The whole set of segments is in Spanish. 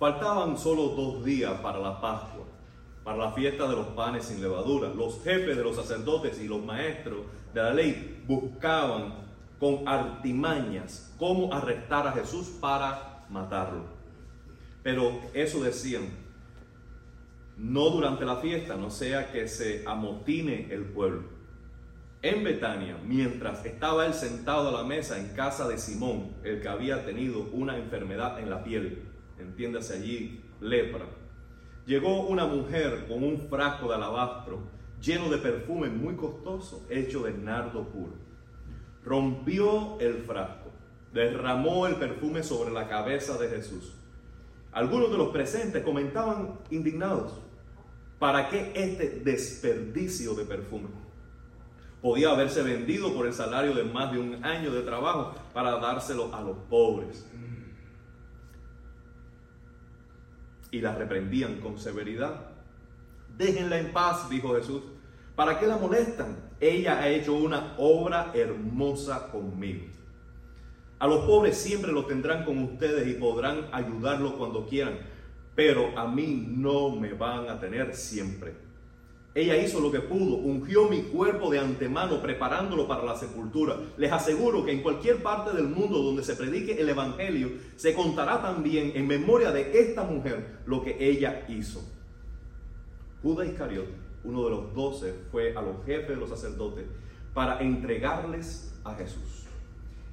Faltaban solo dos días para la Pascua, para la fiesta de los panes sin levadura. Los jefes de los sacerdotes y los maestros de la ley buscaban con artimañas cómo arrestar a Jesús para matarlo. Pero eso decían, no durante la fiesta, no sea que se amotine el pueblo. En Betania, mientras estaba él sentado a la mesa en casa de Simón, el que había tenido una enfermedad en la piel, entiéndase allí, lepra, llegó una mujer con un frasco de alabastro lleno de perfume muy costoso, hecho de nardo puro. Rompió el frasco, derramó el perfume sobre la cabeza de Jesús. Algunos de los presentes comentaban indignados, ¿para qué este desperdicio de perfume? Podía haberse vendido por el salario de más de un año de trabajo para dárselo a los pobres. Y la reprendían con severidad. Déjenla en paz, dijo Jesús. ¿Para qué la molestan? Ella ha hecho una obra hermosa conmigo. A los pobres siempre los tendrán con ustedes y podrán ayudarlos cuando quieran, pero a mí no me van a tener siempre. Ella hizo lo que pudo, ungió mi cuerpo de antemano preparándolo para la sepultura. Les aseguro que en cualquier parte del mundo donde se predique el Evangelio, se contará también en memoria de esta mujer lo que ella hizo. Judas Iscariote, uno de los doce, fue a los jefes de los sacerdotes para entregarles a Jesús.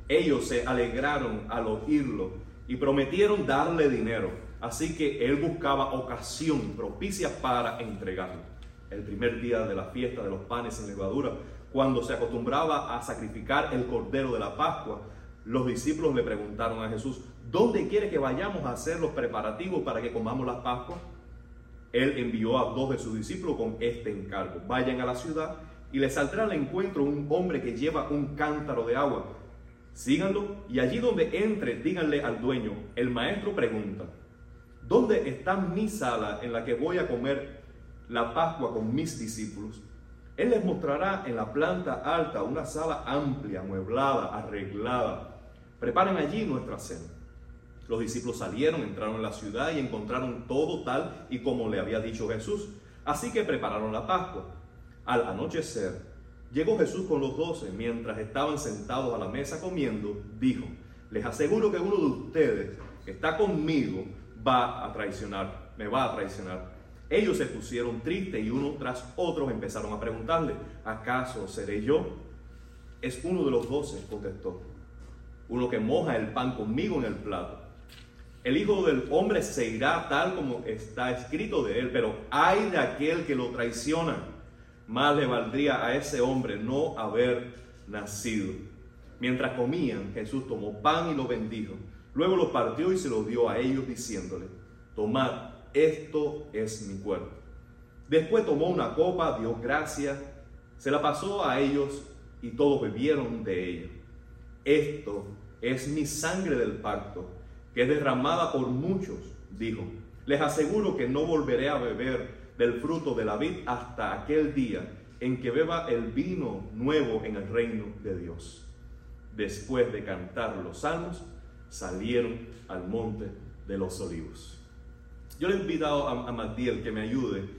Ellos se alegraron al oírlo y prometieron darle dinero. Así que él buscaba ocasión propicia para entregarlo. El primer día de la fiesta de los panes sin levadura, cuando se acostumbraba a sacrificar el cordero de la Pascua, los discípulos le preguntaron a Jesús, ¿dónde quiere que vayamos a hacer los preparativos para que comamos la Pascua? Él envió a dos de sus discípulos con este encargo. Vayan a la ciudad y les saldrá al encuentro un hombre que lleva un cántaro de agua. Síganlo y allí donde entre, díganle al dueño, el maestro pregunta, ¿dónde está mi sala en la que voy a comer la Pascua con mis discípulos? Él les mostrará en la planta alta una sala amplia, amueblada, arreglada. Preparen allí nuestra cena. Los discípulos salieron, entraron en la ciudad y encontraron todo tal y como le había dicho Jesús. Así que prepararon la Pascua. Al anochecer, llegó Jesús con los doce. Mientras estaban sentados a la mesa comiendo, dijo, les aseguro que uno de ustedes que está conmigo va a traicionar, me va a traicionar. Ellos se pusieron tristes y uno tras otro empezaron a preguntarle, ¿acaso seré yo? Es uno de los doce, contestó, uno que moja el pan conmigo en el plato. El Hijo del Hombre se irá tal como está escrito de él, pero hay de aquel que lo traiciona. Más le valdría a ese hombre no haber nacido. Mientras comían, Jesús tomó pan y lo bendijo. Luego lo partió y se lo dio a ellos diciéndole, tomad, esto es mi cuerpo. Después tomó una copa, dio gracias, se la pasó a ellos y todos bebieron de ella. Esto es mi sangre del pacto que es derramada por muchos, dijo. Les aseguro que no volveré a beber del fruto de la vid hasta aquel día en que beba el vino nuevo en el reino de Dios. Después de cantar los salmos, salieron al monte de los olivos. Yo le he invitado a, a Matiel que me ayude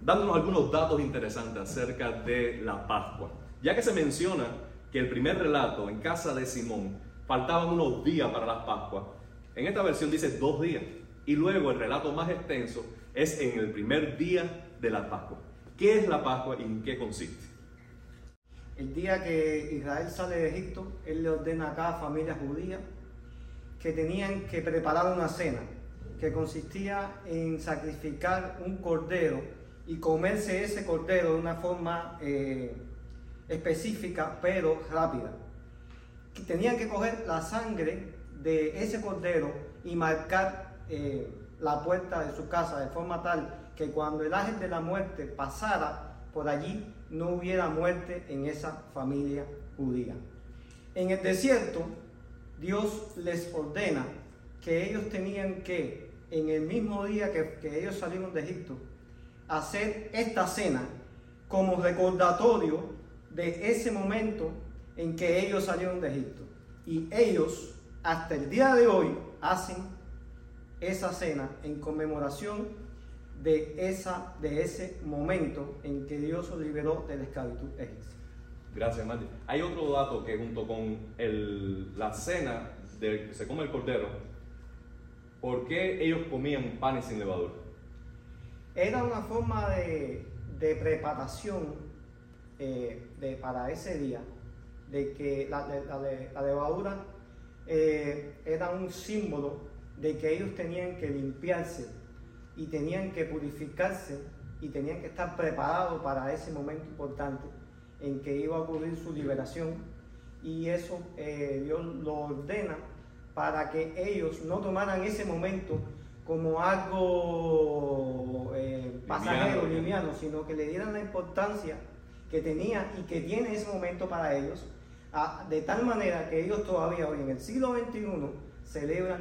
dándonos algunos datos interesantes acerca de la Pascua, ya que se menciona que el primer relato en casa de Simón faltaban unos días para la Pascua en esta versión dice dos días. Y luego el relato más extenso es en el primer día de la Pascua. ¿Qué es la Pascua y en qué consiste? El día que Israel sale de Egipto, Él le ordena a cada familia judía que tenían que preparar una cena, que consistía en sacrificar un cordero y comerse ese cordero de una forma eh, específica, pero rápida. Tenían que coger la sangre de ese cordero y marcar eh, la puerta de su casa de forma tal que cuando el ángel de la muerte pasara por allí no hubiera muerte en esa familia judía. En el desierto, Dios les ordena que ellos tenían que, en el mismo día que, ellos salieron de Egipto, hacer esta cena como recordatorio de ese momento en que ellos salieron de Egipto. Y ellos hasta el día de hoy hacen esa cena en conmemoración de, esa, de ese momento en que Dios los liberó de la esclavitud egipcia. Gracias, Martín. Hay otro dato que junto con el- la cena de se come el cordero, ¿por qué ellos comían panes sin levadura? Era una forma de, preparación eh, para ese día, de que la levadura eh, era un símbolo de que ellos tenían que limpiarse y tenían que purificarse y tenían que estar preparados para ese momento importante en que iba a ocurrir su liberación y eso eh, Dios lo ordena para que ellos no tomaran ese momento como algo eh, pasajero, Liviano. liviano, sino que le dieran la importancia que tenía y que tiene ese momento para ellos, a- de tal manera que ellos todavía hoy en el siglo XXI celebran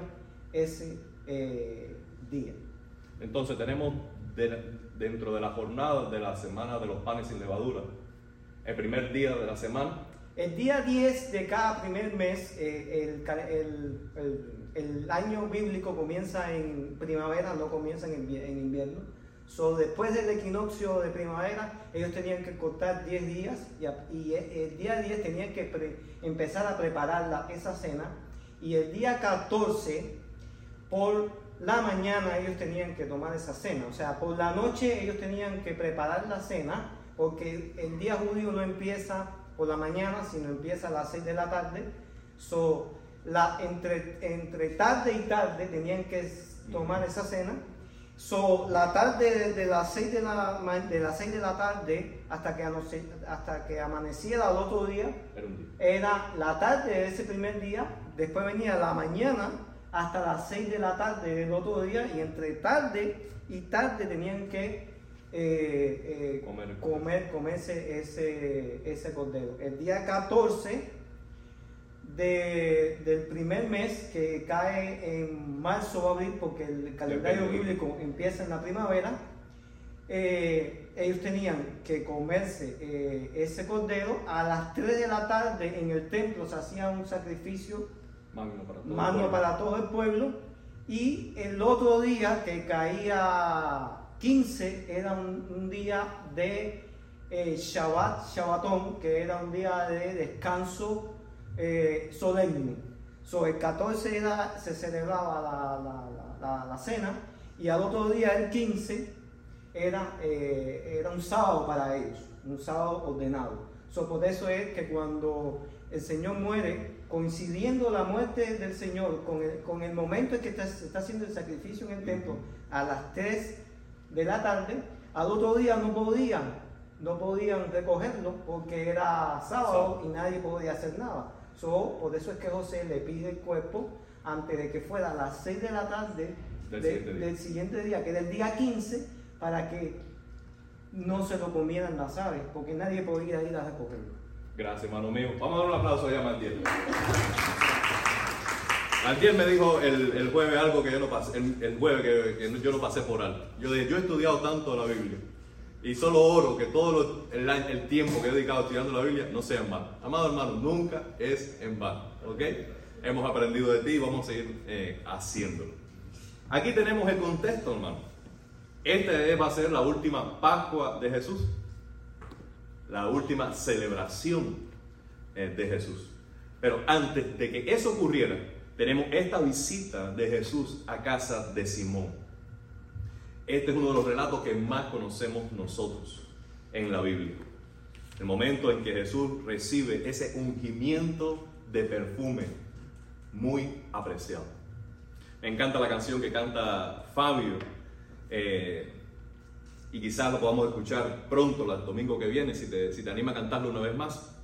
ese eh, día. Entonces tenemos de- dentro de la jornada de la semana de los panes sin levadura, el primer día de la semana, El día 10 de cada primer mes, eh, el, el- el- el año bíblico comienza en primavera, no comienza en, en invierno. So, después del equinoccio de primavera, ellos tenían que cortar 10 días y, y e- el día 10 tenían que pre- empezar a preparar la- esa cena. Y el día 14, por la mañana, ellos tenían que tomar esa cena. O sea, por la noche ellos tenían que preparar la cena, porque el día judío no empieza por la mañana, sino empieza a las 6 de la tarde. So, la, entre, entre tarde y tarde tenían que tomar esa cena. So, la tarde de, las 6 de la, de las 6 de la tarde hasta que, hasta que amaneciera el otro día, era un día. era la tarde de ese primer día, después venía la mañana hasta las 6 de la tarde del otro día y entre tarde y tarde tenían que eh, eh, Comer. comer, comerse ese, ese cordero. El día 14 de- del primer mes que cae en marzo o abril, porque el calendario bíblico empieza en la primavera, eh, ellos tenían que comerse eh, ese cordero. A las 3 de la tarde en el templo se hacía un sacrificio Magno para todo el pueblo. para todo el pueblo. Y el otro día que caía 15 era un, día de eh, Shabbat, Shabbatón, que era un día de descanso eh, solemne. So, el 14 era- se celebraba la, la- la- cena y al otro día, el 15, era, eh, era un sábado para ellos, un sábado ordenado. So, por eso es que cuando el Señor muere, coincidiendo la muerte del Señor con el, con el momento en que está- está haciendo el sacrificio en el templo, a las 3 de la tarde, al otro día no podían, no podían recogerlo porque era sábado y nadie podía hacer nada. So, por eso es que José le pide el cuerpo antes de que fuera a las 6 de la tarde Del de- siguiente día. del siguiente día, que era el día 15, para que no se lo comieran las aves, porque nadie podía ir a recogerlo. Gracias, hermano mío. Vamos a dar un aplauso a Martiel. Martiel me dijo el, el jueves algo que yo no pasé, el, el jueves que, que yo no pasé por alto. Yo dije, yo he estudiado tanto la Biblia y solo oro que todo lo- el tiempo que he dedicado estudiando la Biblia no sea en vano. Amado hermano, nunca es en vano, ¿ok? Hemos aprendido de ti y vamos a seguir eh, haciéndolo. Aquí tenemos el contexto, hermano. Esta va a ser la última Pascua de Jesús la última celebración eh, de Jesús. Pero antes de que eso ocurriera, tenemos esta visita de Jesús a casa de Simón. Este es uno de los relatos que más conocemos nosotros en la Biblia. El momento en que Jesús recibe ese ungimiento de perfume muy apreciado. Me encanta la canción que canta Fabio. eh, y quizás lo podamos escuchar pronto, el domingo que viene, si te, si te anima a cantarlo una vez más.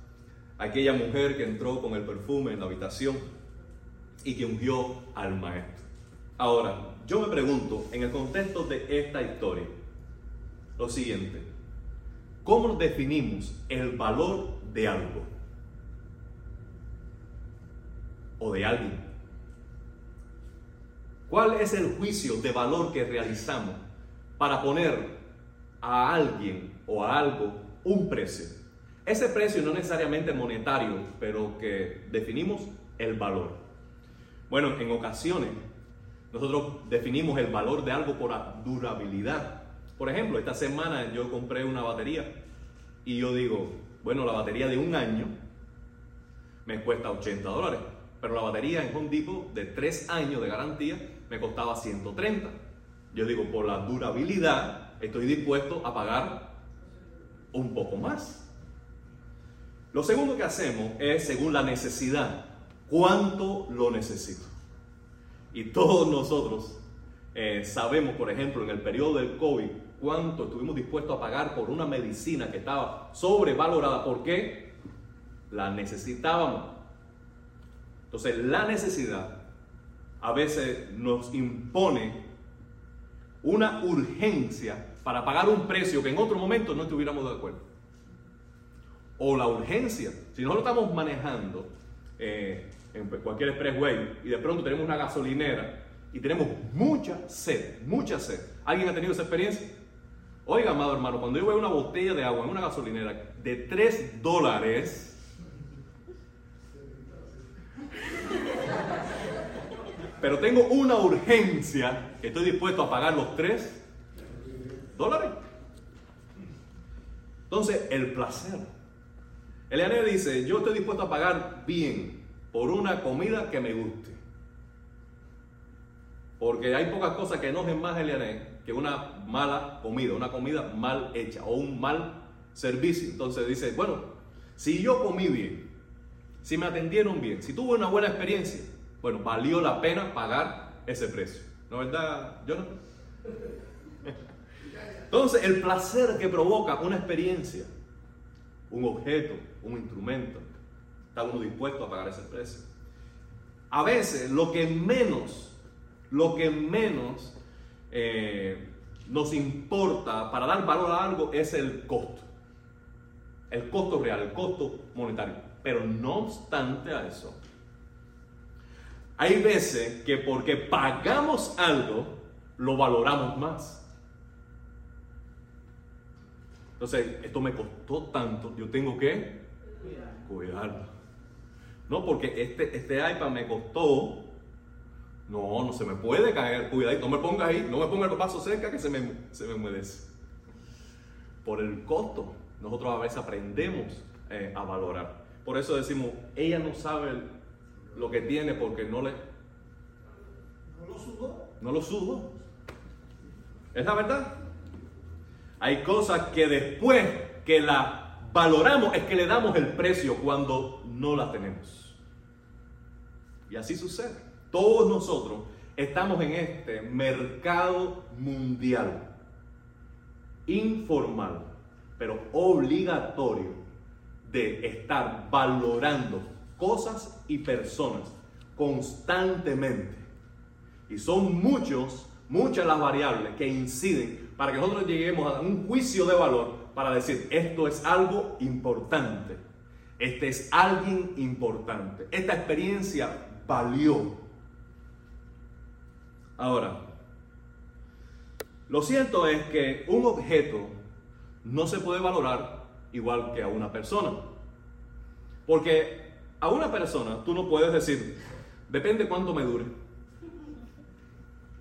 Aquella mujer que entró con el perfume en la habitación y que ungió al maestro. Ahora, yo me pregunto, en el contexto de esta historia, lo siguiente, ¿cómo definimos el valor de algo? ¿O de alguien? ¿Cuál es el juicio de valor que realizamos para poner a alguien o a algo un precio? Ese precio no necesariamente monetario, pero que definimos el valor. Bueno, en ocasiones Nosotros definimos el valor de algo por durabilidad. Por ejemplo, esta semana yo compré una batería y yo digo, bueno, la batería de un año me cuesta 80 dólares, pero la batería en Home Depot de 3 años de garantía me costaba 130. Yo digo, por la durabilidad estoy dispuesto a pagar un poco más. Lo segundo que hacemos es según la necesidad. ¿Cuánto lo necesito? Y todos nosotros eh, sabemos, por ejemplo, en el periodo del COVID, cuánto estuvimos dispuestos a pagar por una medicina que estaba sobrevalorada. ¿Por qué? La necesitábamos. Entonces, la necesidad a veces nos impone una urgencia para pagar un precio que en otro momento no estuviéramos de acuerdo. O la urgencia, si nosotros estamos manejando eh, en cualquier expressway y de pronto tenemos una gasolinera y tenemos mucha sed, mucha sed. ¿Alguien ha tenido esa experiencia? Oiga, amado hermano, cuando yo veo una botella de agua en una gasolinera de 3 dólares, pero tengo una urgencia que estoy dispuesto a pagar los 3 dólares. Entonces, el placer. Eliane dice, yo estoy dispuesto a pagar bien por una comida que me guste. Porque hay pocas cosas que enojen más a Eliane que una mala comida, una comida mal hecha o un mal servicio. Entonces dice, bueno, si yo comí bien, si me atendieron bien, si tuve una buena experiencia, bueno, valió la pena pagar ese precio. ¿No es verdad, Jonathan? Entonces, el placer que provoca una experiencia, un objeto, un instrumento, está uno dispuesto a pagar ese precio. A veces, lo que menos, lo que menos eh, nos importa para dar valor a algo es el costo. El costo real, el costo monetario. Pero no obstante a eso, hay veces que porque pagamos algo, lo valoramos más. Entonces, esto me costó tanto, yo tengo que cuidarlo. No, porque este, este iPad me costó no, no se me puede caer. Cuidadito, no me ponga ahí, no me ponga el vaso cerca que se me, se me Por el costo, nosotros a veces aprendemos eh, a valorar. Por eso decimos, ella no sabe lo que tiene porque no le... No lo sudó. No lo sudó. Es la verdad. Hay cosas que después que la valoramos es que le damos el precio cuando no la tenemos. Y así sucede. Todos nosotros estamos en este mercado mundial, informal, pero obligatorio, de estar valorando cosas y personas constantemente. Y son muchos, muchas las variables que inciden para que nosotros lleguemos a un juicio de valor para decir, esto es algo importante, este es alguien importante, esta experiencia valió Ahora, lo cierto es que un objeto no se puede valorar igual que a una persona. Porque a una persona tú no puedes decir, depende cuánto me dure.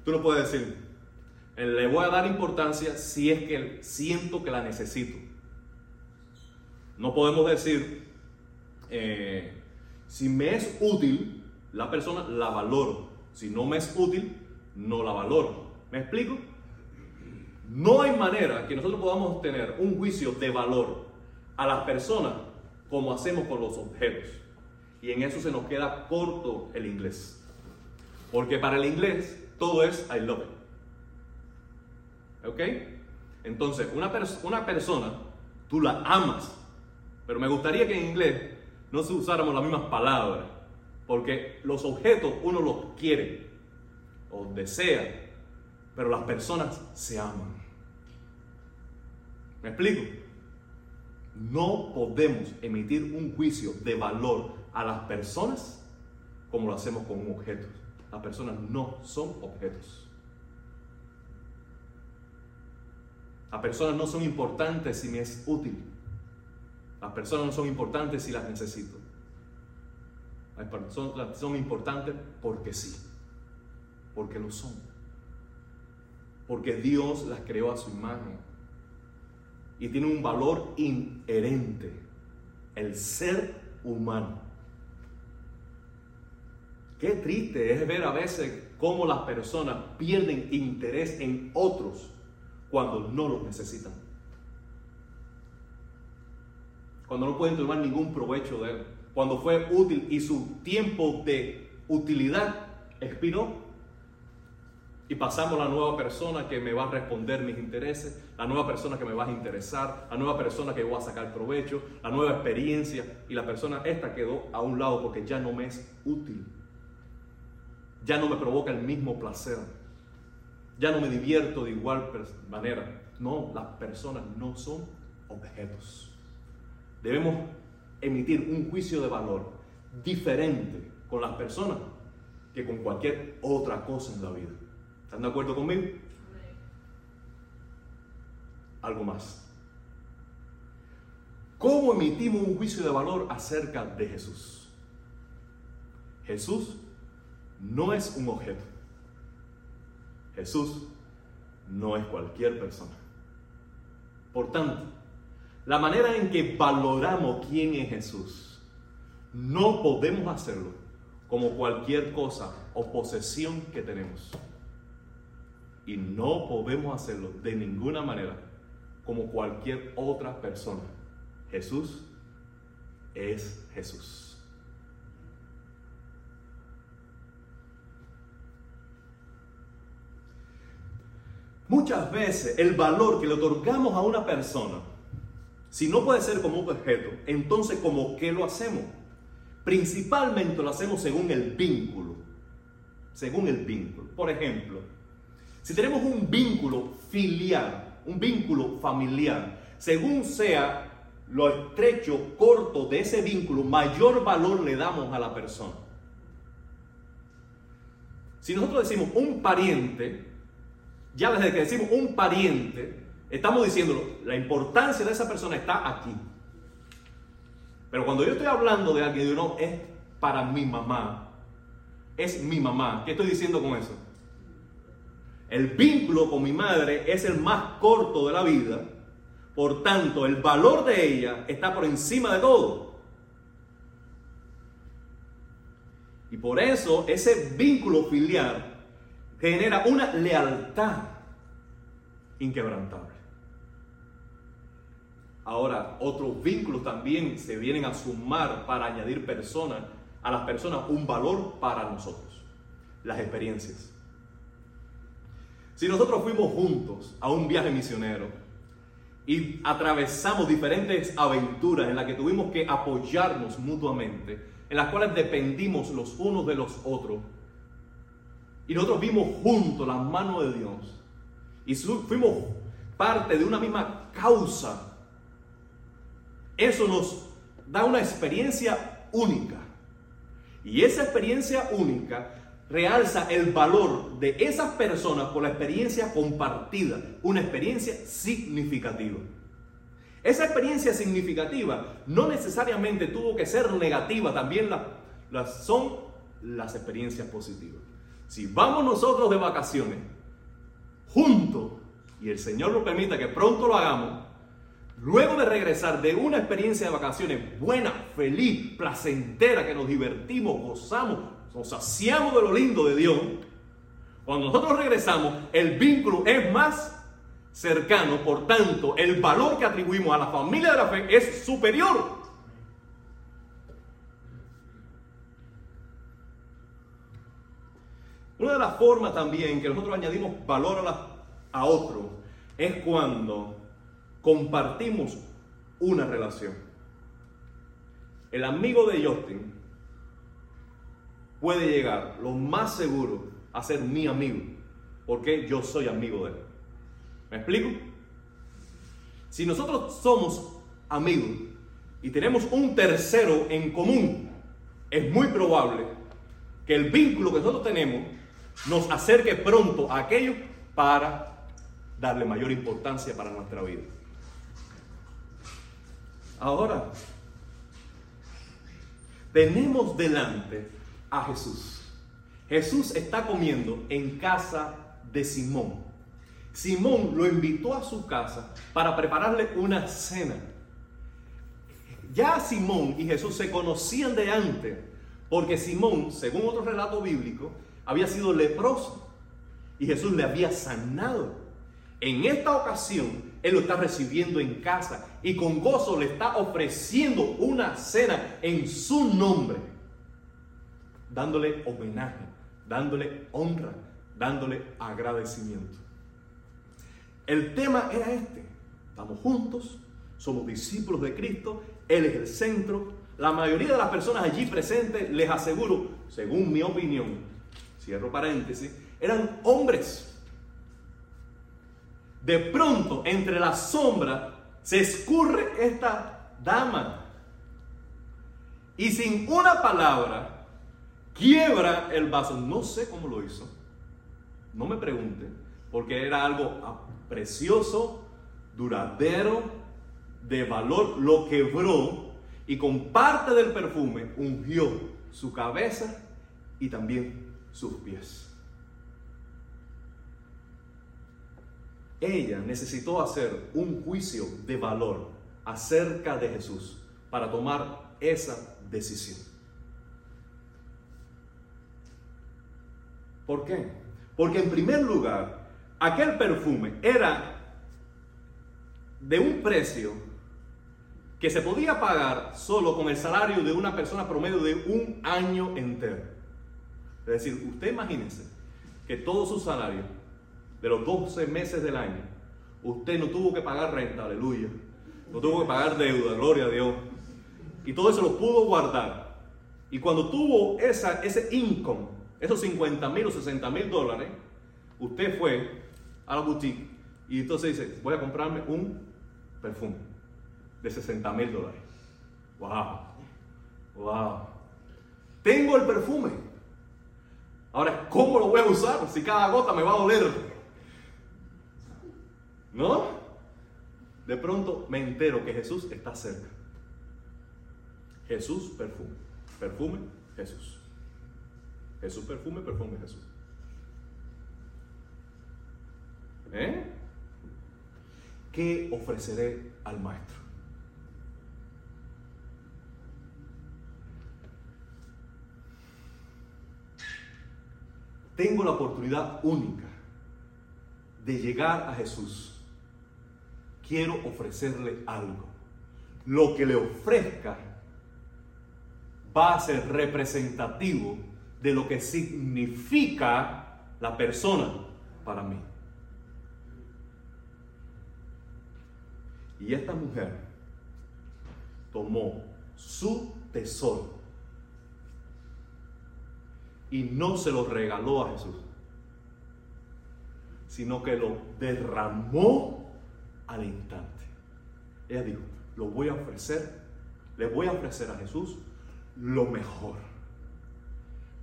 Tú no puedes decir, le voy a dar importancia si es que siento que la necesito. No podemos decir, eh, si me es útil, la persona la valoro. Si no me es útil, no la valoro. ¿Me explico? No hay manera que nosotros podamos tener un juicio de valor a las personas como hacemos con los objetos. Y en eso se nos queda corto el inglés. Porque para el inglés todo es I love it. ¿Ok? Entonces, una, una persona, tú la amas. Pero me gustaría que en inglés no se usáramos las mismas palabras. Porque los objetos uno los quiere o desea, pero las personas se aman. ¿Me explico? No podemos emitir un juicio de valor a las personas como lo hacemos con un objeto. Las personas no son objetos. Las personas no son importantes si me es útil. Las personas no son importantes si las necesito. Personas son importantes porque sí. porque lo son. Porque Dios las creó a su imagen. Y tiene un valor inherente, el ser humano. Qué triste es ver a veces cómo las personas pierden interés en otros cuando no los necesitan. Cuando no pueden tomar ningún provecho de él. Cuando fue útil y su tiempo de utilidad expiró. Y pasamos a la nueva persona que me va a responder mis intereses, la nueva persona que me va a interesar, la nueva persona que voy a sacar provecho, la nueva experiencia. Y la persona esta quedó a un lado porque ya no me es útil. Ya no me provoca el mismo placer. Ya no me divierto de igual manera. No, las personas no son objetos. Debemos emitir un juicio de valor diferente con las personas que con cualquier otra cosa en la vida. ¿Están de acuerdo conmigo? Algo más. ¿Cómo emitimos un juicio de valor acerca de Jesús? Jesús no es un objeto. Jesús no es cualquier persona. Por tanto, la manera en que valoramos quién es Jesús, no podemos hacerlo como cualquier cosa o posesión que tenemos. Y no podemos hacerlo de ninguna manera como cualquier otra persona. Jesús es Jesús. Muchas veces el valor que le otorgamos a una persona, si no puede ser como un objeto, entonces como qué lo hacemos? Principalmente lo hacemos según el vínculo. Según el vínculo. Por ejemplo, si tenemos un vínculo filial, un vínculo familiar, según sea lo estrecho, corto de ese vínculo, mayor valor le damos a la persona. Si nosotros decimos un pariente, ya desde que decimos un pariente, estamos diciendo la importancia de esa persona está aquí. Pero cuando yo estoy hablando de alguien, digo, no, es para mi mamá. Es mi mamá. ¿Qué estoy diciendo con eso? El vínculo con mi madre es el más corto de la vida. Por tanto, el valor de ella está por encima de todo. Y por eso ese vínculo filial genera una lealtad inquebrantable. Ahora, otros vínculos también se vienen a sumar para añadir personas, a las personas un valor para nosotros, las experiencias. Si nosotros fuimos juntos a un viaje misionero y atravesamos diferentes aventuras en las que tuvimos que apoyarnos mutuamente, en las cuales dependimos los unos de los otros, y nosotros vimos juntos la mano de Dios, y fuimos parte de una misma causa eso nos da una experiencia única. Y esa experiencia única realza el valor de esas personas por la experiencia compartida, una experiencia significativa. Esa experiencia significativa no necesariamente tuvo que ser negativa, también las son las experiencias positivas. Si vamos nosotros de vacaciones juntos, y el Señor nos permita que pronto lo hagamos, Luego de regresar de una experiencia de vacaciones buena, feliz, placentera, que nos divertimos, gozamos, nos saciamos de lo lindo de Dios, cuando nosotros regresamos, el vínculo es más cercano, por tanto, el valor que atribuimos a la familia de la fe es superior. Una de las formas también que nosotros añadimos valor a, a otro es cuando compartimos una relación. El amigo de Justin puede llegar, lo más seguro, a ser mi amigo, porque yo soy amigo de él. ¿Me explico? Si nosotros somos amigos y tenemos un tercero en común, es muy probable que el vínculo que nosotros tenemos nos acerque pronto a aquello para darle mayor importancia para nuestra vida. Ahora, tenemos delante a Jesús. Jesús está comiendo en casa de Simón. Simón lo invitó a su casa para prepararle una cena. Ya Simón y Jesús se conocían de antes, porque Simón, según otro relato bíblico, había sido leproso y Jesús le había sanado. En esta ocasión, Él lo está recibiendo en casa y con gozo le está ofreciendo una cena en su nombre, dándole homenaje, dándole honra, dándole agradecimiento. El tema era este. Estamos juntos, somos discípulos de Cristo, Él es el centro. La mayoría de las personas allí presentes, les aseguro, según mi opinión, cierro paréntesis, eran hombres. De pronto, entre la sombra, se escurre esta dama. Y sin una palabra, quiebra el vaso. No sé cómo lo hizo. No me pregunten, porque era algo precioso, duradero, de valor. Lo quebró y con parte del perfume ungió su cabeza y también sus pies. Ella necesitó hacer un juicio de valor acerca de Jesús para tomar esa decisión. ¿Por qué? Porque en primer lugar, aquel perfume era de un precio que se podía pagar solo con el salario de una persona promedio de un año entero. Es decir, usted imagínese que todo su salario de los 12 meses del año, usted no tuvo que pagar renta, aleluya. No tuvo que pagar deuda, gloria a Dios. Y todo eso lo pudo guardar. Y cuando tuvo ese income, esos 50 mil o 60 mil dólares, usted fue a la boutique y entonces dice, voy a comprarme un perfume de 60 mil dólares. ¡Wow! ¡Wow! Tengo el perfume. Ahora, ¿cómo lo voy a usar? Si cada gota me va a doler. ¿No? De pronto me entero que Jesús está cerca. Jesús perfume. Perfume, Jesús. Jesús perfume, perfume, Jesús. ¿Eh? ¿Qué ofreceré al maestro? Tengo la oportunidad única de llegar a Jesús quiero ofrecerle algo. Lo que le ofrezca va a ser representativo de lo que significa la persona para mí. Y esta mujer tomó su tesoro y no se lo regaló a Jesús, sino que lo derramó al instante. Ella dijo, lo voy a ofrecer, le voy a ofrecer a Jesús lo mejor.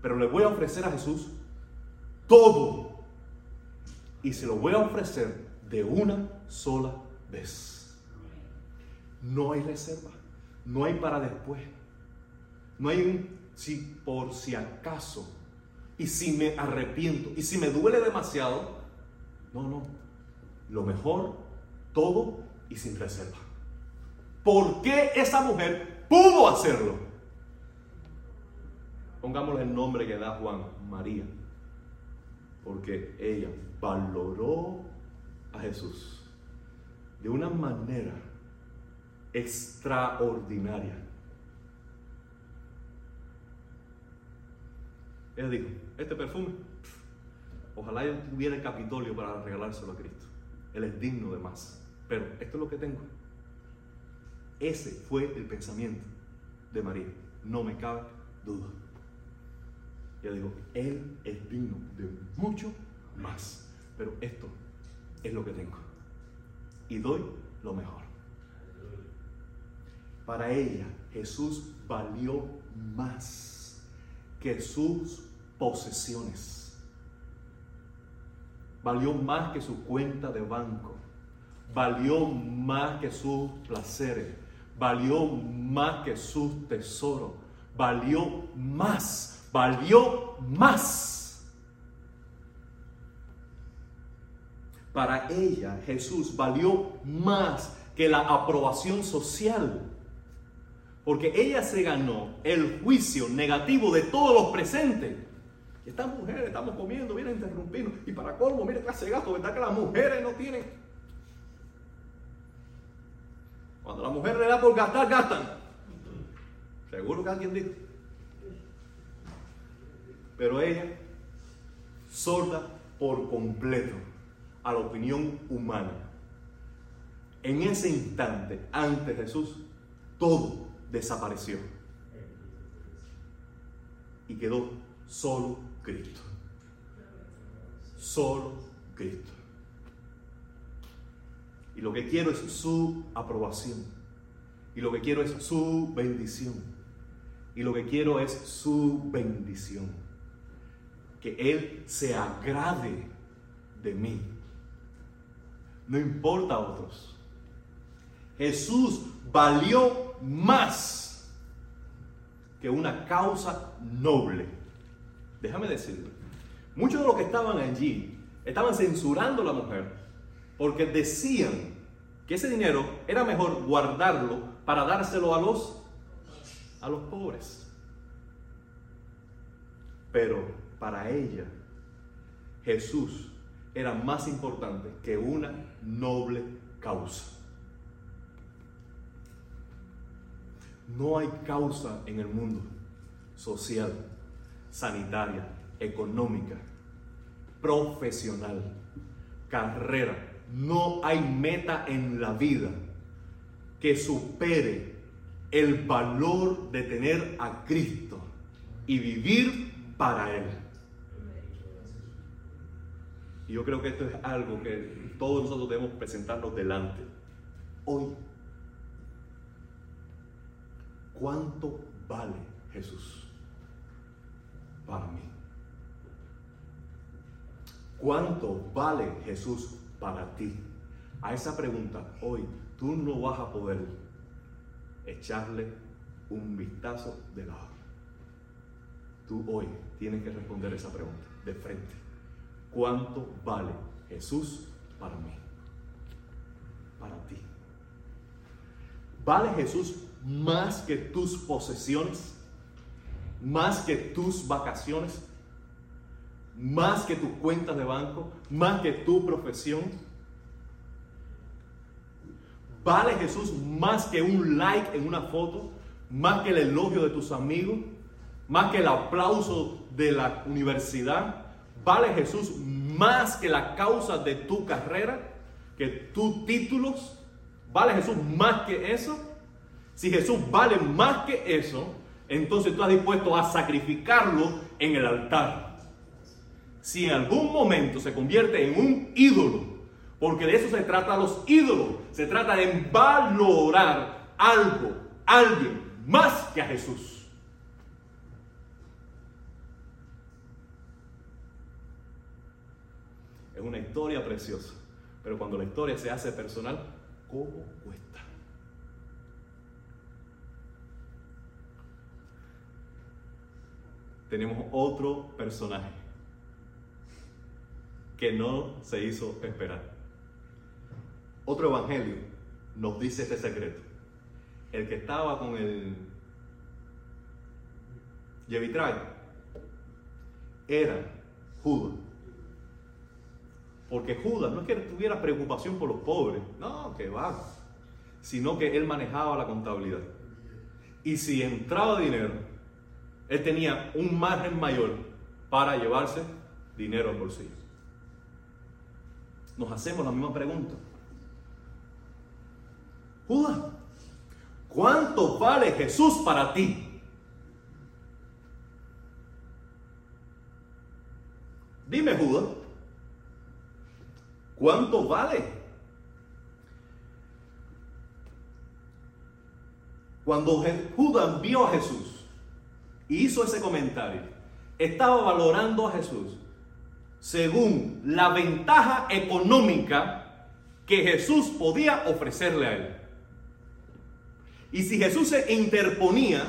Pero le voy a ofrecer a Jesús todo. Y se lo voy a ofrecer de una sola vez. No hay reserva, no hay para después. No hay un si por si acaso. Y si me arrepiento. Y si me duele demasiado. No, no. Lo mejor todo y sin reserva. ¿Por qué esa mujer pudo hacerlo? Pongámosle el nombre que da Juan, María. Porque ella valoró a Jesús de una manera extraordinaria. Ella dijo, este perfume, ojalá yo tuviera el Capitolio para regalárselo a Cristo. Él es digno de más. Pero esto es lo que tengo. Ese fue el pensamiento de María. No me cabe duda. Ya digo, Él es digno de mucho más. Pero esto es lo que tengo. Y doy lo mejor. Para ella Jesús valió más que sus posesiones valió más que su cuenta de banco, valió más que sus placeres, valió más que sus tesoros, valió más, valió más. Para ella Jesús valió más que la aprobación social. Porque ella se ganó el juicio negativo de todos los presentes. Estas mujeres estamos comiendo, vienen a interrumpirnos. Y para colmo, mire clase de gasto, ¿verdad que las mujeres no tienen? Cuando la mujer le da por gastar, gastan. Seguro que alguien dijo. Pero ella, sorda por completo a la opinión humana. En ese instante, ante Jesús, todo desapareció. Y quedó solo Cristo. Solo Cristo. Y lo que quiero es su aprobación. Y lo que quiero es su bendición. Y lo que quiero es su bendición. Que Él se agrade de mí. No importa a otros. Jesús valió más que una causa noble. Déjame decirlo. Muchos de los que estaban allí estaban censurando a la mujer porque decían que ese dinero era mejor guardarlo para dárselo a los a los pobres. Pero para ella Jesús era más importante que una noble causa. No hay causa en el mundo social, sanitaria, económica, profesional, carrera. No hay meta en la vida que supere el valor de tener a Cristo y vivir para Él. Y yo creo que esto es algo que todos nosotros debemos presentarnos delante. Hoy, ¿cuánto vale Jesús para mí? ¿Cuánto vale Jesús para ti? A esa pregunta hoy tú no vas a poder echarle un vistazo de lado. Tú hoy tienes que responder esa pregunta de frente. ¿Cuánto vale Jesús para mí? Para ti. ¿Vale Jesús más que tus posesiones? ¿Más que tus vacaciones? ¿Más que tus cuentas de banco? ¿Más que tu profesión? ¿Vale Jesús más que un like en una foto? ¿Más que el elogio de tus amigos? ¿Más que el aplauso de la universidad? ¿Vale Jesús más que la causa de tu carrera? ¿Que tus títulos? ¿Vale Jesús más que eso? Si Jesús vale más que eso, entonces tú estás dispuesto a sacrificarlo en el altar. Si en algún momento se convierte en un ídolo, porque de eso se trata los ídolos, se trata de valorar algo, alguien, más que a Jesús. Es una historia preciosa, pero cuando la historia se hace personal, ¿cómo cuesta? Tenemos otro personaje que no se hizo esperar. Otro evangelio nos dice este secreto. El que estaba con el Yevitray era Judas. Porque Judas no es que tuviera preocupación por los pobres, no, que va, sino que él manejaba la contabilidad. Y si entraba dinero, él tenía un margen mayor para llevarse dinero al bolsillo. Nos hacemos la misma pregunta. Judas, ¿cuánto vale Jesús para ti? Dime, Judas, ¿cuánto vale? Cuando Judas vio a Jesús hizo ese comentario, estaba valorando a Jesús según la ventaja económica que Jesús podía ofrecerle a él. Y si Jesús se interponía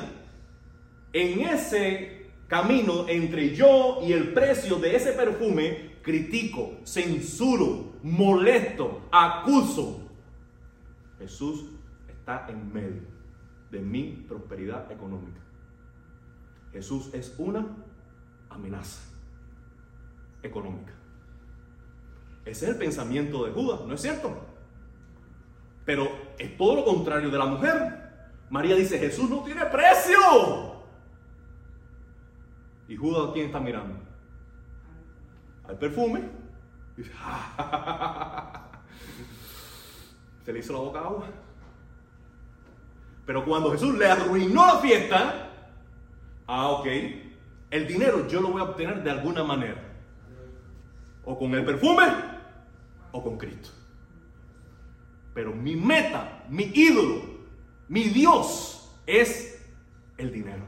en ese camino entre yo y el precio de ese perfume, critico, censuro, molesto, acuso. Jesús está en medio de mi prosperidad económica. Jesús es una amenaza económica. Ese es el pensamiento de Judas, ¿no es cierto? Pero es todo lo contrario de la mujer. María dice, Jesús no tiene precio. Y Judas, ¿quién está mirando? Al perfume. Se le hizo la boca agua. Pero cuando Jesús le arruinó la fiesta, ah, ok, el dinero yo lo voy a obtener de alguna manera. O con el perfume o con Cristo. Pero mi meta, mi ídolo, mi Dios es el dinero.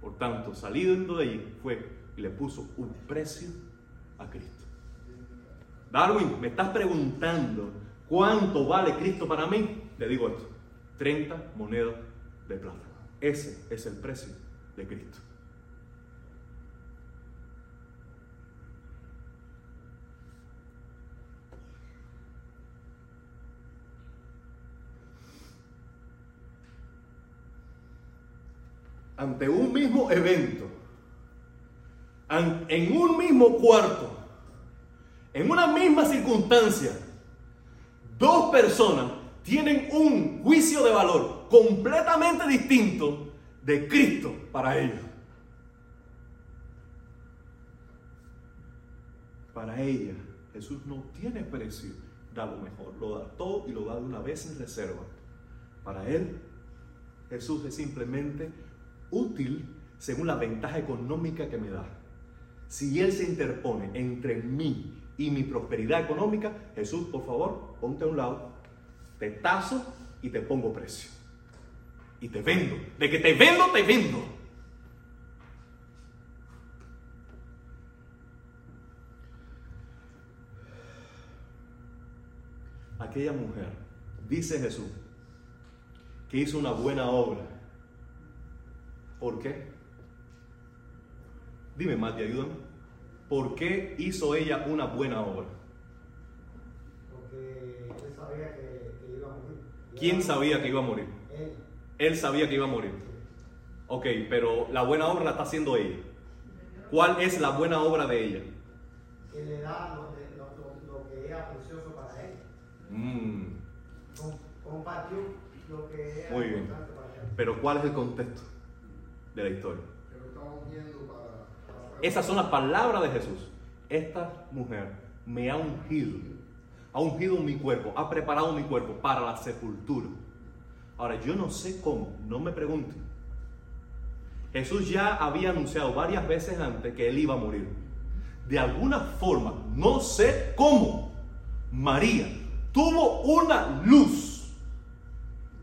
Por tanto, saliendo de allí fue y le puso un precio a Cristo. Darwin, me estás preguntando cuánto vale Cristo para mí. Le digo esto, 30 monedas de plata. Ese es el precio de Cristo. ante un mismo evento, en un mismo cuarto, en una misma circunstancia, dos personas tienen un juicio de valor completamente distinto de Cristo para ellos. Para ella, Jesús no tiene precio, da lo mejor, lo da todo y lo da de una vez en reserva. Para él, Jesús es simplemente útil según la ventaja económica que me da. Si Él se interpone entre mí y mi prosperidad económica, Jesús, por favor, ponte a un lado, te tazo y te pongo precio. Y te vendo. De que te vendo, te vendo. Aquella mujer, dice Jesús, que hizo una buena obra ¿Por qué? Dime, Mati, ayúdame. ¿Por qué hizo ella una buena obra? Porque él sabía que, iba a morir. ¿Quién sabía que iba a morir? Él. Él sabía que iba a morir. Ok, pero la buena obra la está haciendo ella. ¿Cuál es la buena obra de ella? Que le da lo, que era precioso para él. Mm. Compartió lo que era Muy bien. para él. Pero ¿cuál es el contexto? de la historia. Esas son las palabras de Jesús. Esta mujer me ha ungido, ha ungido mi cuerpo, ha preparado mi cuerpo para la sepultura. Ahora, yo no sé cómo, no me pregunten. Jesús ya había anunciado varias veces antes que él iba a morir. De alguna forma, no sé cómo, María tuvo una luz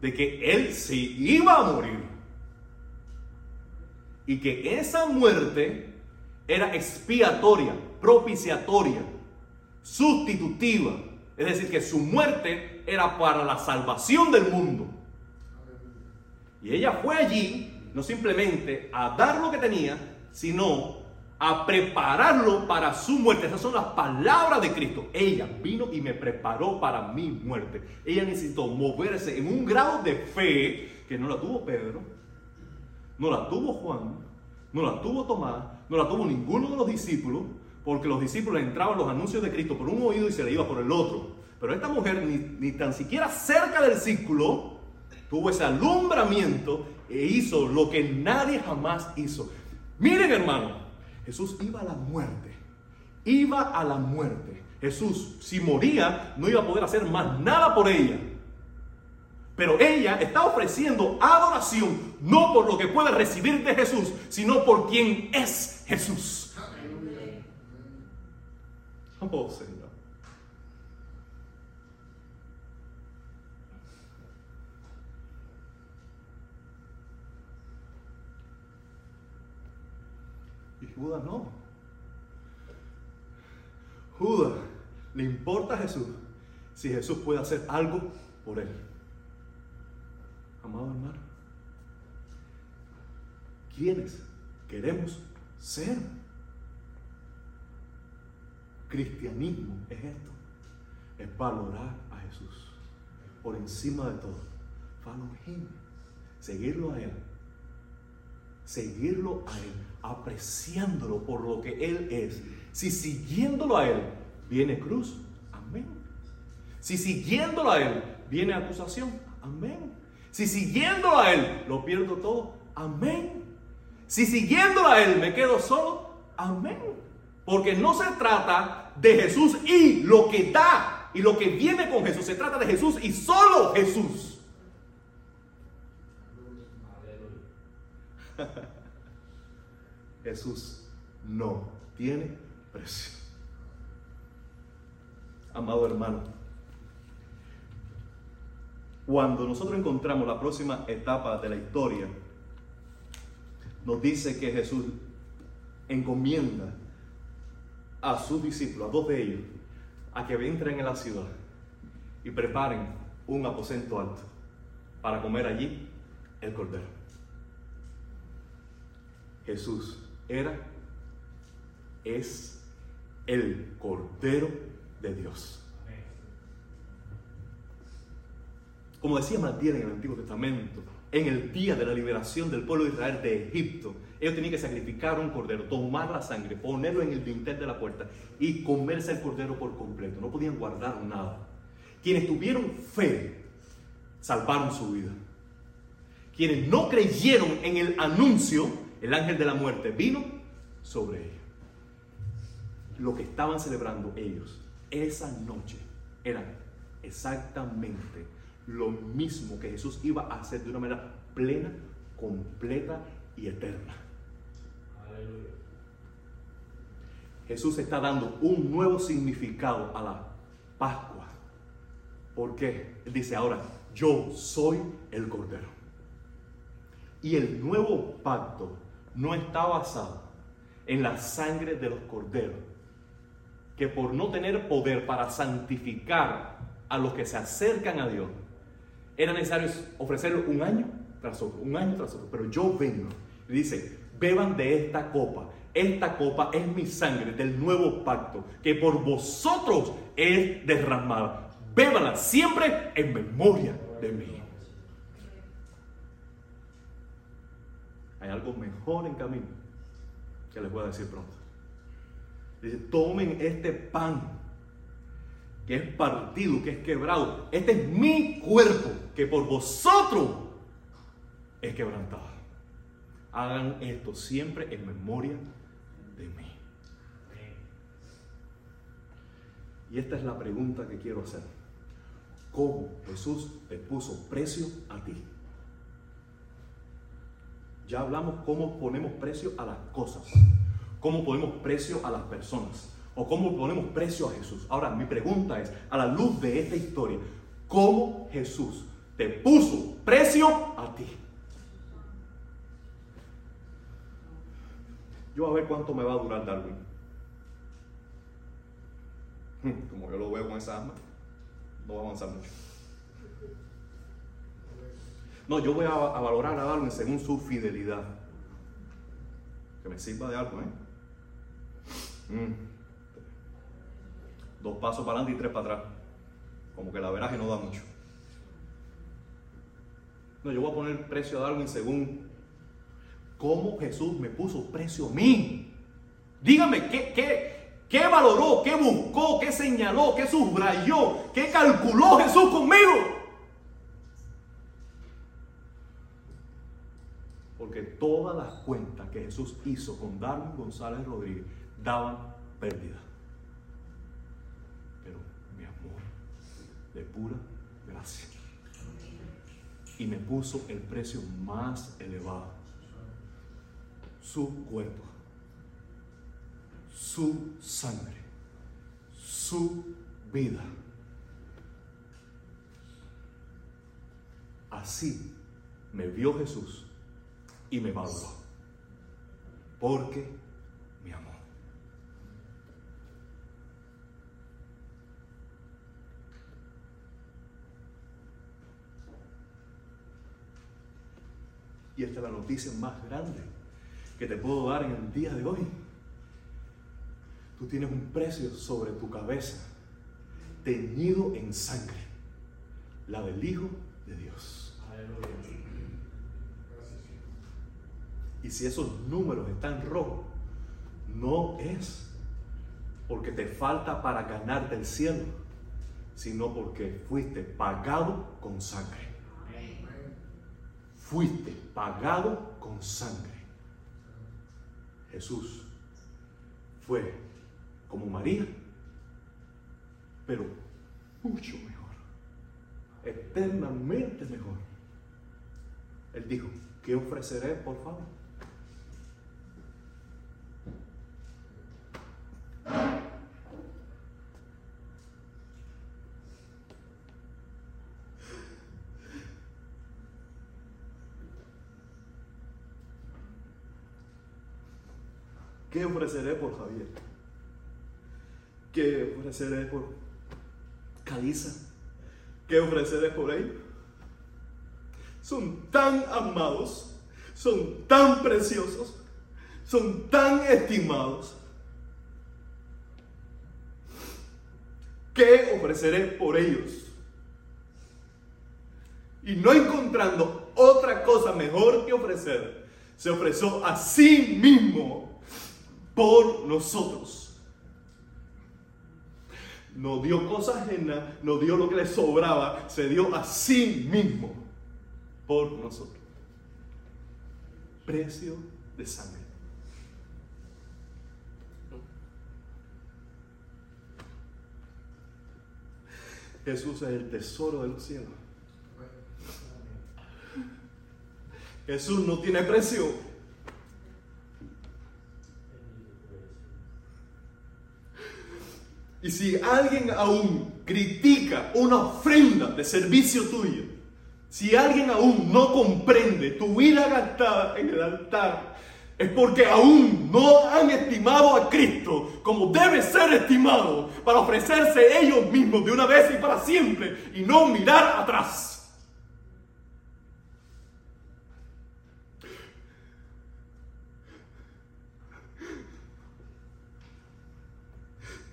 de que él sí iba a morir y que esa muerte era expiatoria, propiciatoria, sustitutiva. Es decir, que su muerte era para la salvación del mundo. Y ella fue allí, no simplemente a dar lo que tenía, sino a prepararlo para su muerte. Esas son las palabras de Cristo. Ella vino y me preparó para mi muerte. Ella necesitó moverse en un grado de fe que no la tuvo Pedro, no la tuvo Juan, no la tuvo Tomás, no la tuvo ninguno de los discípulos, porque los discípulos entraban los anuncios de Cristo por un oído y se le iba por el otro. Pero esta mujer ni, tan siquiera cerca del círculo tuvo ese alumbramiento e hizo lo que nadie jamás hizo. Miren hermano, Jesús iba a la muerte, iba a la muerte. Jesús, si moría, no iba a poder hacer más nada por ella. Pero ella está ofreciendo adoración no por lo que puede recibir de Jesús, sino por quien es Jesús. Oh Señor. Y Judas no. Judas le importa a Jesús si Jesús puede hacer algo por él amado hermano? ¿Quiénes queremos ser? Cristianismo es esto, es valorar a Jesús por encima de todo. Follow him, seguirlo a él, seguirlo a él, apreciándolo por lo que él es. Si siguiéndolo a él viene cruz, amén. Si siguiéndolo a él viene acusación, amén. Si siguiéndolo a él lo pierdo todo, amén. Si siguiéndolo a él me quedo solo, amén. Porque no se trata de Jesús y lo que da y lo que viene con Jesús. Se trata de Jesús y solo Jesús. Jesús no tiene precio. Amado hermano, cuando nosotros encontramos la próxima etapa de la historia, nos dice que Jesús encomienda a sus discípulos, a dos de ellos, a que entren en la ciudad y preparen un aposento alto para comer allí el cordero. Jesús era, es el cordero de Dios. Como decía Matías en el Antiguo Testamento, en el día de la liberación del pueblo de Israel de Egipto, ellos tenían que sacrificar un cordero, tomar la sangre, ponerlo en el dintel de la puerta y comerse el cordero por completo. No podían guardar nada. Quienes tuvieron fe salvaron su vida. Quienes no creyeron en el anuncio, el ángel de la muerte vino sobre ellos. Lo que estaban celebrando ellos esa noche era exactamente lo mismo que Jesús iba a hacer de una manera plena, completa y eterna. Jesús está dando un nuevo significado a la Pascua. ¿Por qué? Él dice ahora, yo soy el Cordero. Y el nuevo pacto no está basado en la sangre de los corderos, que por no tener poder para santificar a los que se acercan a Dios, era necesario ofrecer un año tras otro, un año tras otro. Pero yo vengo y dice, beban de esta copa. Esta copa es mi sangre del nuevo pacto que por vosotros es derramada. Bébanla siempre en memoria de mí. Algo mejor en camino que les voy a decir pronto. Dice, tomen este pan que es partido, que es quebrado. Este es mi cuerpo que por vosotros es quebrantado. Hagan esto siempre en memoria de mí. Y esta es la pregunta que quiero hacer. ¿Cómo Jesús te puso precio a ti? Ya hablamos cómo ponemos precio a las cosas, cómo ponemos precio a las personas o cómo ponemos precio a Jesús. Ahora, mi pregunta es, a la luz de esta historia, ¿cómo Jesús te puso precio a ti? Yo a ver cuánto me va a durar Darwin. Como yo lo veo con esa arma, no va a avanzar mucho. No, yo voy a, valorar a Darwin según su fidelidad. Que me sirva de algo, ¿eh? Mm dos pasos para adelante y tres para atrás. Como que la veraje no da mucho. No, yo voy a poner precio a Darwin según cómo Jesús me puso precio a mí. Dígame, ¿qué, qué, qué valoró, qué buscó, qué señaló, qué subrayó, qué calculó Jesús conmigo? Porque todas las cuentas que Jesús hizo con Darwin González Rodríguez daban pérdida. de pura gracia. Y me puso el precio más elevado. Su cuerpo, su sangre, su vida. Así me vio Jesús y me valoró. Porque Y esta es la noticia más grande que te puedo dar en el día de hoy. Tú tienes un precio sobre tu cabeza, teñido en sangre, la del Hijo de Dios. Y si esos números están rojos, no es porque te falta para ganarte el cielo, sino porque fuiste pagado con sangre. Fuiste pagado con sangre. Jesús fue como María, pero mucho mejor, eternamente mejor. Él dijo, ¿qué ofreceré, por favor? ¿Qué ofreceré por Javier? ¿Qué ofreceré por Caliza? ¿Qué ofreceré por ellos? Son tan amados, son tan preciosos, son tan estimados. ¿Qué ofreceré por ellos? Y no encontrando otra cosa mejor que ofrecer, se ofreció a sí mismo por nosotros. No dio cosas ajenas, no dio lo que le sobraba, se dio a sí mismo por nosotros. Precio de sangre. Jesús es el tesoro de los cielos. Jesús no tiene precio. Y si alguien aún critica una ofrenda de servicio tuyo, si alguien aún no comprende tu vida gastada en el altar, es porque aún no han estimado a Cristo como debe ser estimado para ofrecerse ellos mismos de una vez y para siempre y no mirar atrás.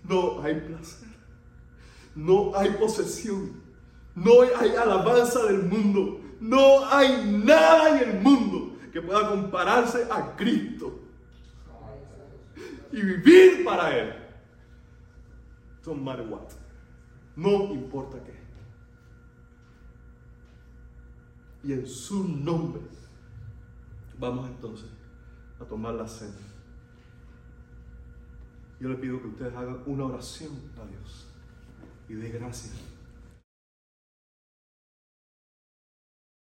No hay placer, no hay posesión, no hay alabanza del mundo, no hay nada en el mundo que pueda compararse a Cristo y vivir para Él. Don't matter what, no importa qué. Y en su nombre vamos entonces a tomar la cena. Yo le pido que ustedes hagan una oración a Dios y de gracias